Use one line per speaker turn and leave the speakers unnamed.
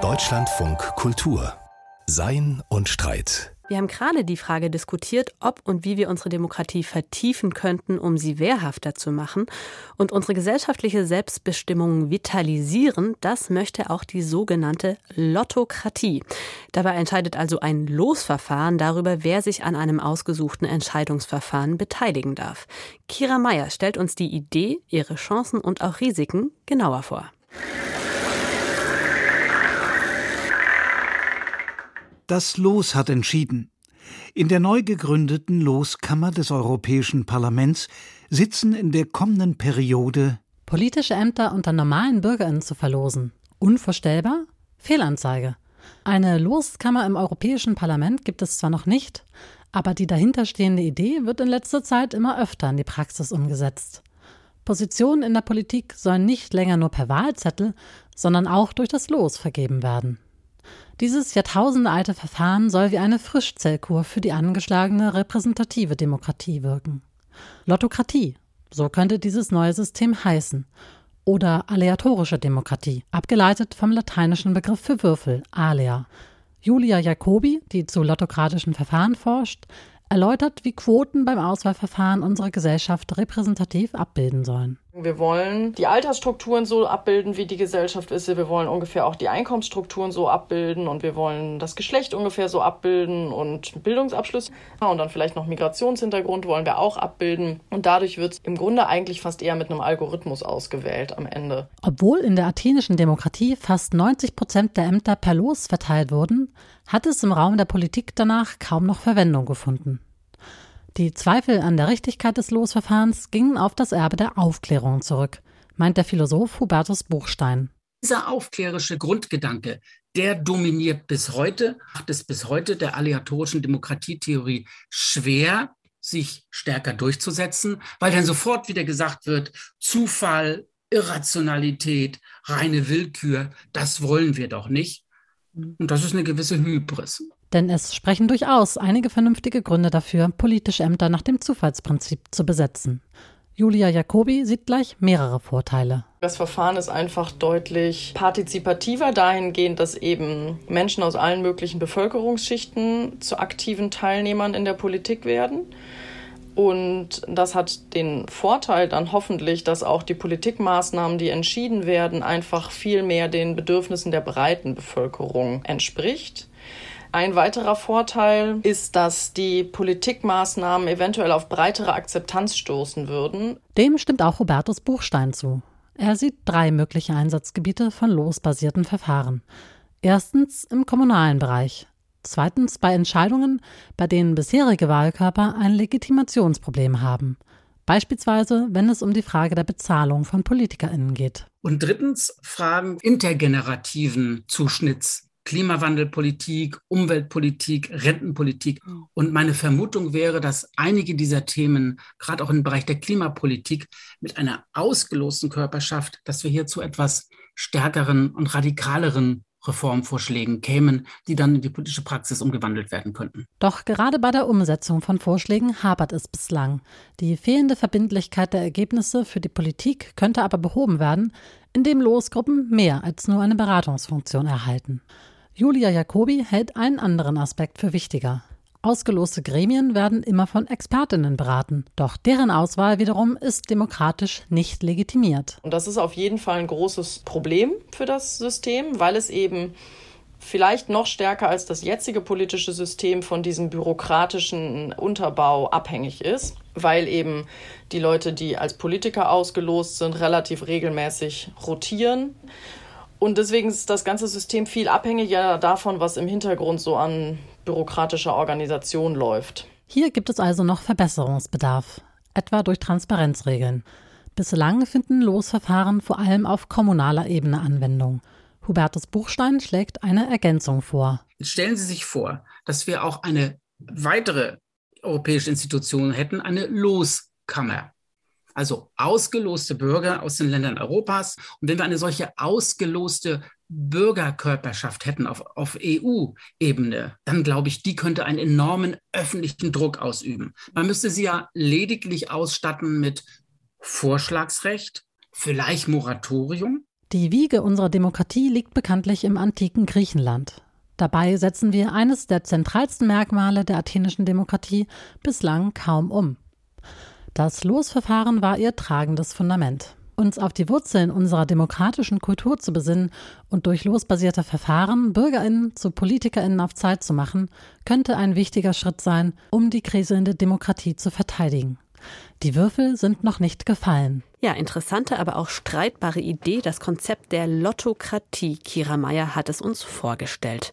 Deutschlandfunk Kultur Sein und Streit.
Wir haben gerade die Frage diskutiert, ob und wie wir unsere Demokratie vertiefen könnten, um sie wehrhafter zu machen und unsere gesellschaftliche Selbstbestimmung vitalisieren. Das möchte auch die sogenannte Lottokratie. Dabei entscheidet also ein Losverfahren darüber, wer sich an einem ausgesuchten Entscheidungsverfahren beteiligen darf. Kira Meyer stellt uns die Idee, ihre Chancen und auch Risiken genauer vor.
Das Los hat entschieden. In der neu gegründeten Loskammer des Europäischen Parlaments sitzen in der kommenden Periode
politische Ämter unter normalen Bürgerinnen zu verlosen. Unvorstellbar? Fehlanzeige. Eine Loskammer im Europäischen Parlament gibt es zwar noch nicht, aber die dahinterstehende Idee wird in letzter Zeit immer öfter in die Praxis umgesetzt. Positionen in der Politik sollen nicht länger nur per Wahlzettel, sondern auch durch das Los vergeben werden. Dieses jahrtausendealte Verfahren soll wie eine Frischzellkur für die angeschlagene repräsentative Demokratie wirken. Lottokratie, so könnte dieses neue System heißen. Oder aleatorische Demokratie, abgeleitet vom lateinischen Begriff für Würfel, alea. Julia Jacobi, die zu lottokratischen Verfahren forscht, erläutert, wie Quoten beim Auswahlverfahren unsere Gesellschaft repräsentativ abbilden sollen.
Wir wollen die Altersstrukturen so abbilden, wie die Gesellschaft ist. Wir wollen ungefähr auch die Einkommensstrukturen so abbilden und wir wollen das Geschlecht ungefähr so abbilden und Bildungsabschluss und dann vielleicht noch Migrationshintergrund wollen wir auch abbilden. Und dadurch wird es im Grunde eigentlich fast eher mit einem Algorithmus ausgewählt am Ende.
Obwohl in der athenischen Demokratie fast 90 Prozent der Ämter per Los verteilt wurden, hat es im Raum der Politik danach kaum noch Verwendung gefunden. Die Zweifel an der Richtigkeit des Losverfahrens gingen auf das Erbe der Aufklärung zurück, meint der Philosoph Hubertus Buchstein.
Dieser aufklärische Grundgedanke, der dominiert bis heute, macht es bis heute der aleatorischen Demokratietheorie schwer, sich stärker durchzusetzen, weil dann sofort wieder gesagt wird, Zufall, Irrationalität, reine Willkür, das wollen wir doch nicht. Und das ist eine gewisse Hybris.
Denn es sprechen durchaus einige vernünftige Gründe dafür, politische Ämter nach dem Zufallsprinzip zu besetzen. Julia Jacobi sieht gleich mehrere Vorteile.
Das Verfahren ist einfach deutlich partizipativer dahingehend, dass eben Menschen aus allen möglichen Bevölkerungsschichten zu aktiven Teilnehmern in der Politik werden. Und das hat den Vorteil dann hoffentlich, dass auch die Politikmaßnahmen, die entschieden werden, einfach viel mehr den Bedürfnissen der breiten Bevölkerung entspricht. Ein weiterer Vorteil ist, dass die Politikmaßnahmen eventuell auf breitere Akzeptanz stoßen würden.
Dem stimmt auch Hubertus Buchstein zu. Er sieht drei mögliche Einsatzgebiete von losbasierten Verfahren. Erstens im kommunalen Bereich. Zweitens bei Entscheidungen, bei denen bisherige Wahlkörper ein Legitimationsproblem haben. Beispielsweise, wenn es um die Frage der Bezahlung von PolitikerInnen geht.
Und drittens Fragen intergenerativen Zuschnitts Klimawandelpolitik, Umweltpolitik, Rentenpolitik. Und meine Vermutung wäre, dass einige dieser Themen, gerade auch im Bereich der Klimapolitik, mit einer ausgelosten Körperschaft, dass wir hier zu etwas stärkeren und radikaleren Reformvorschlägen kämen, die dann in die politische Praxis umgewandelt werden könnten.
Doch gerade bei der Umsetzung von Vorschlägen hapert es bislang. Die fehlende Verbindlichkeit der Ergebnisse für die Politik könnte aber behoben werden, indem Losgruppen mehr als nur eine Beratungsfunktion erhalten. Julia Jacobi hält einen anderen Aspekt für wichtiger. Ausgeloste Gremien werden immer von Expertinnen beraten, doch deren Auswahl wiederum ist demokratisch nicht legitimiert.
Und das ist auf jeden Fall ein großes Problem für das System, weil es eben vielleicht noch stärker als das jetzige politische System von diesem bürokratischen Unterbau abhängig ist, weil eben die Leute, die als Politiker ausgelost sind, relativ regelmäßig rotieren und deswegen ist das ganze System viel abhängiger davon, was im Hintergrund so an bürokratischer Organisation läuft.
Hier gibt es also noch Verbesserungsbedarf, etwa durch Transparenzregeln. Bislang finden Losverfahren vor allem auf kommunaler Ebene Anwendung. Hubertus Buchstein schlägt eine Ergänzung vor.
Stellen Sie sich vor, dass wir auch eine weitere europäische Institution hätten, eine Loskammer also ausgeloste Bürger aus den Ländern Europas. Und wenn wir eine solche ausgeloste Bürgerkörperschaft hätten auf, auf EU-Ebene, dann glaube ich, die könnte einen enormen öffentlichen Druck ausüben. Man müsste sie ja lediglich ausstatten mit Vorschlagsrecht, vielleicht Moratorium.
Die Wiege unserer Demokratie liegt bekanntlich im antiken Griechenland. Dabei setzen wir eines der zentralsten Merkmale der athenischen Demokratie bislang kaum um. Das Losverfahren war ihr tragendes Fundament. Uns auf die Wurzeln unserer demokratischen Kultur zu besinnen und durch losbasierte Verfahren Bürgerinnen zu Politikerinnen auf Zeit zu machen, könnte ein wichtiger Schritt sein, um die kriselnde Demokratie zu verteidigen. Die Würfel sind noch nicht gefallen.
Ja, interessante, aber auch streitbare Idee, das Konzept der Lottokratie. Kira Meyer hat es uns vorgestellt.